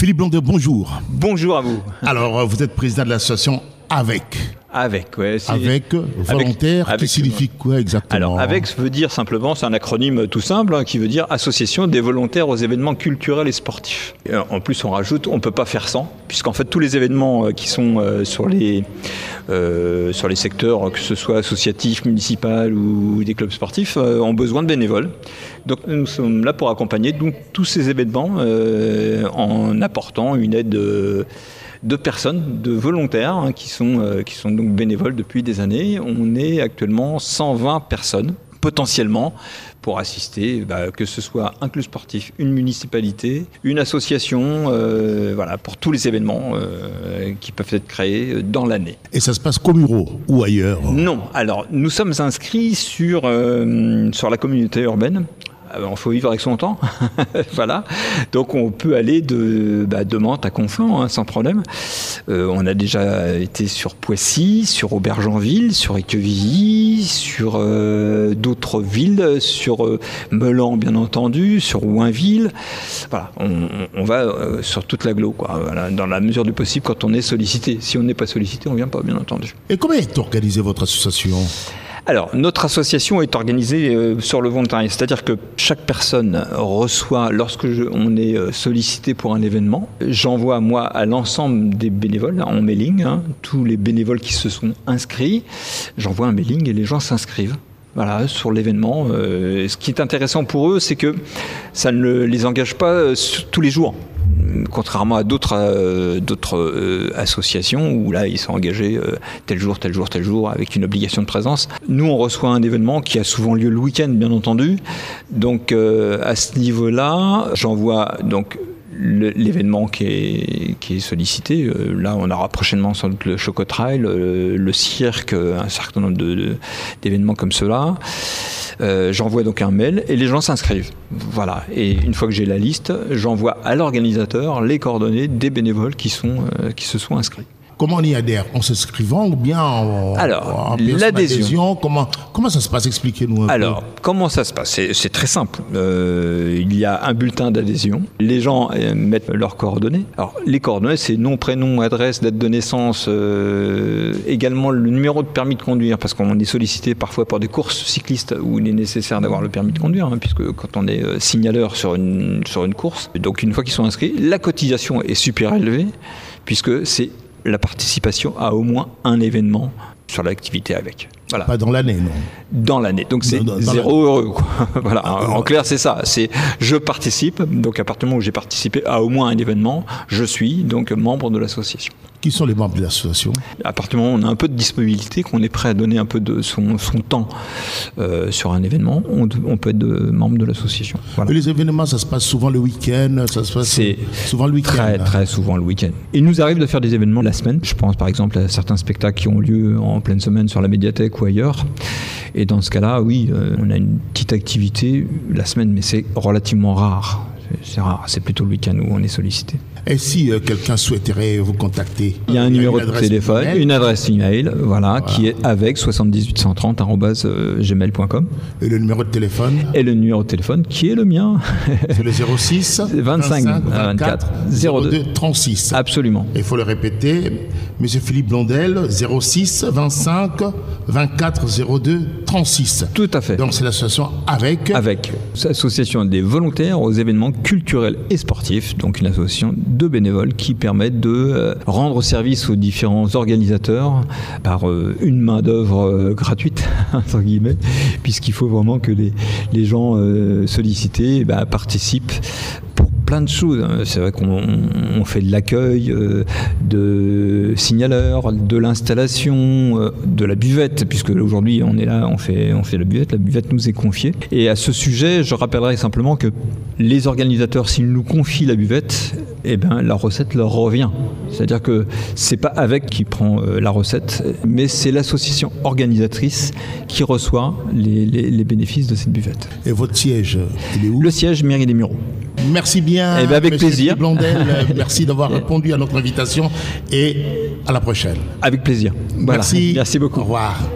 Philippe Blondet, bonjour. Bonjour à vous. Alors, vous êtes président de l'association AVEC. Avec, ouais. Avec volontaire, avec, qui signifie quoi exactement Alors, avec veut dire simplement, c'est un acronyme tout simple, hein, qui veut dire Association des volontaires aux événements culturels et sportifs. Et en plus, on rajoute, on ne peut pas faire sans, puisqu'en fait, tous les événements euh, qui sont euh, sur, les, euh, sur les secteurs, que ce soit associatif, municipal ou des clubs sportifs, ont besoin de bénévoles. Donc, nous sommes là pour accompagner donc, tous ces événements en apportant une aide de personnes, de volontaires hein, qui, sont, euh, qui sont donc bénévoles depuis des années. On est actuellement 120 personnes potentiellement pour assister, bah, que ce soit un club sportif, une municipalité, une association, euh, voilà, pour tous les événements euh, qui peuvent être créés dans l'année. Et ça se passe qu'au Muro ou ailleurs? Non, alors nous sommes inscrits sur, sur la communauté urbaine il ah faut vivre avec son temps. voilà. Donc on peut aller de, bah, de Mantes à Conflans hein, sans problème. Euh, on a déjà été sur Poissy, sur Aubergenville, sur Équevilly, sur euh, d'autres villes, sur euh, Melan bien entendu, sur Ouinville. Voilà, on, va sur toute l'agglo, quoi. dans la mesure du possible quand on est sollicité. Si on n'est pas sollicité, on ne vient pas, bien entendu. Et comment est organisée votre association? Alors, notre association est organisée euh, sur le volontariat, c'est-à-dire que chaque personne reçoit, lorsque on est euh, sollicité pour un événement, j'envoie moi à l'ensemble des bénévoles en mailing, hein, tous les bénévoles qui se sont inscrits, j'envoie un mailing et les gens s'inscrivent sur l'événement. Euh, ce qui est intéressant pour eux, c'est que ça ne les engage pas tous les jours contrairement à d'autres euh, euh, associations où là ils sont engagés euh, tel jour, tel jour, tel jour avec une obligation de présence. Nous on reçoit un événement qui a souvent lieu le week-end bien entendu. Donc à ce niveau-là, j'envoie donc l'événement qui est, qui est, sollicité. là, on aura prochainement sans doute le Chocotrail, le, le cirque, un certain nombre d'événements comme cela. Euh, j'envoie donc un mail et les gens s'inscrivent. Voilà. Et une fois que j'ai la liste, j'envoie à l'organisateur les coordonnées des bénévoles qui, sont, euh, qui se sont inscrits. Comment on y adhère En s'inscrivant ou bien en, Alors, l'adhésion. Comment, comment ça se passe Expliquez-nous un Alors, comment ça se passe C'est très simple. Euh, il y a un bulletin d'adhésion. Les gens euh, mettent leurs coordonnées. Alors, les coordonnées, c'est nom, prénom, adresse, date de naissance, euh, également le numéro de permis de conduire, parce qu'on est sollicité parfois pour des courses cyclistes où il est nécessaire d'avoir le permis de conduire, hein, puisque quand on est signaleur sur une, sur une course, donc une fois qu'ils sont inscrits, la cotisation est super élevée, puisque c'est la participation à au moins un événement sur l'activité avec. Voilà. Pas dans l'année, non Dans l'année. Donc c'est zéro heureux. voilà. Ah, en, clair, c'est ça. C'est je participe. Donc à partir du moment où j'ai participé à au moins un événement, je suis donc membre de l'association. Qui sont les membres de l'association? À partir du moment où on a un peu de disponibilité, qu'on est prêt à donner un peu de son, temps euh, sur un événement, on, peut être membre de l'association. Les événements, ça se passe souvent le week-end Ça se passe souvent le week-end Très, très souvent le week-end. Il nous arrive de faire des événements la semaine. Je pense par exemple à certains spectacles qui ont lieu en pleine semaine sur la médiathèque ailleurs. Et dans ce cas-là, oui, euh, on a une petite activité la semaine, mais c'est relativement rare. C'est rare, c'est plutôt le week-end où on est sollicité. Et si euh, quelqu'un souhaiterait vous contacter Il y a un numéro de téléphone, une adresse email, voilà, qui est avec 7830@gmail.com. Et le numéro de téléphone Et le numéro de téléphone qui est le mien. C'est le 06 25, 24, 02, 36. Absolument. Il faut le répéter. Monsieur Philippe Blondel, 06 25 24 02 36. Tout à fait. Donc c'est l'association avec Avec. Association des volontaires aux événements culturels et sportifs, donc une association de bénévoles qui permettent de euh, rendre service aux différents organisateurs par euh, une main-d'œuvre euh, gratuite, entre guillemets, puisqu'il faut vraiment que les, les gens sollicités bah, participent plein de choses. Hein. C'est vrai qu'on fait de l'accueil, euh, de signaleurs, de l'installation, euh, de la buvette, puisque aujourd'hui on est là, on fait, on fait la buvette, la buvette nous est confiée. Et à ce sujet, je rappellerai simplement que les organisateurs, s'ils nous confient la buvette, eh ben, la recette leur revient. C'est-à-dire que c'est pas avec qui prend euh, la recette, mais c'est l'association organisatrice qui reçoit les, les, bénéfices de cette buvette. Et votre siège, il est où? Le siège Mairie des Mureaux. Merci bien. Eh ben, avec plaisir. Blondel, merci d'avoir répondu à notre invitation et à la prochaine. Avec plaisir. Merci. Merci beaucoup. Au revoir.